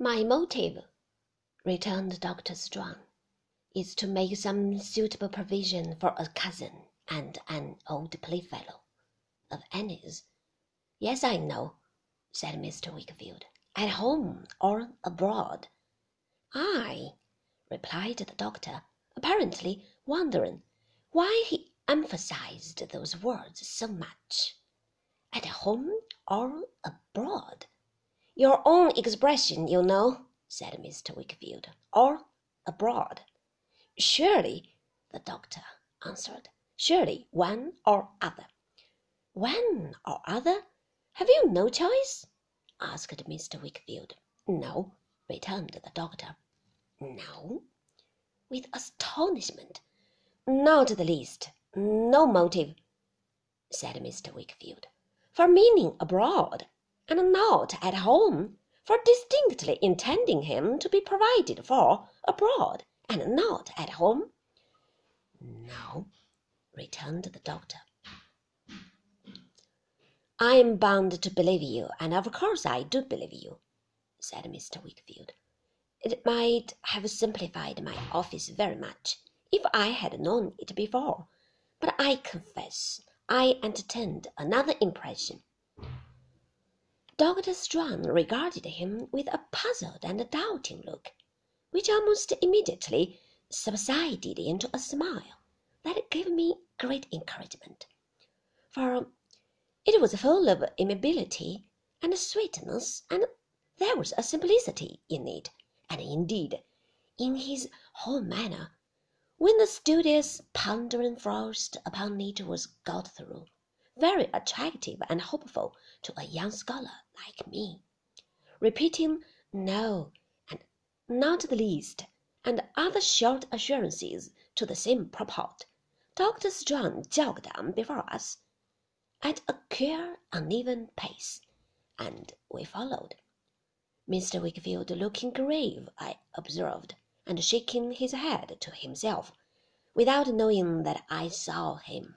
My motive, returned Dr. Strong, is to make some suitable provision for a cousin and an old playfellow of Annie's. Yes, I know, said Mr. Wickfield. At home or abroad? Ay, replied the doctor, apparently wondering why he emphasized those words so much. At home or abroad? Your own expression, you know, said Mr. Wickfield, or abroad. Surely, the doctor answered, surely one or other. One or other? Have you no choice? asked Mr. Wickfield. No, returned the doctor. No? With astonishment. Not the least. No motive, said Mr. Wickfield, for meaning abroad and not at home, for distinctly intending him to be provided for abroad and not at home? No, returned the doctor. I am bound to believe you, and of course I do believe you, said Mr. Wickfield. It might have simplified my office very much if I had known it before, but I confess I entertained another impression. Dr. Strong regarded him with a puzzled and doubting look, which almost immediately subsided into a smile that gave me great encouragement, for it was full of amiability and sweetness, and there was a simplicity in it, and indeed in his whole manner, when the studious, pondering frost upon it was got through very attractive and hopeful to a young scholar like me, repeating no and not the least, and other short assurances to the same purport, Dr. Strong jogged on before us at a queer, uneven pace, and we followed. Mr. Wickfield looking grave, I observed, and shaking his head to himself, without knowing that I saw him.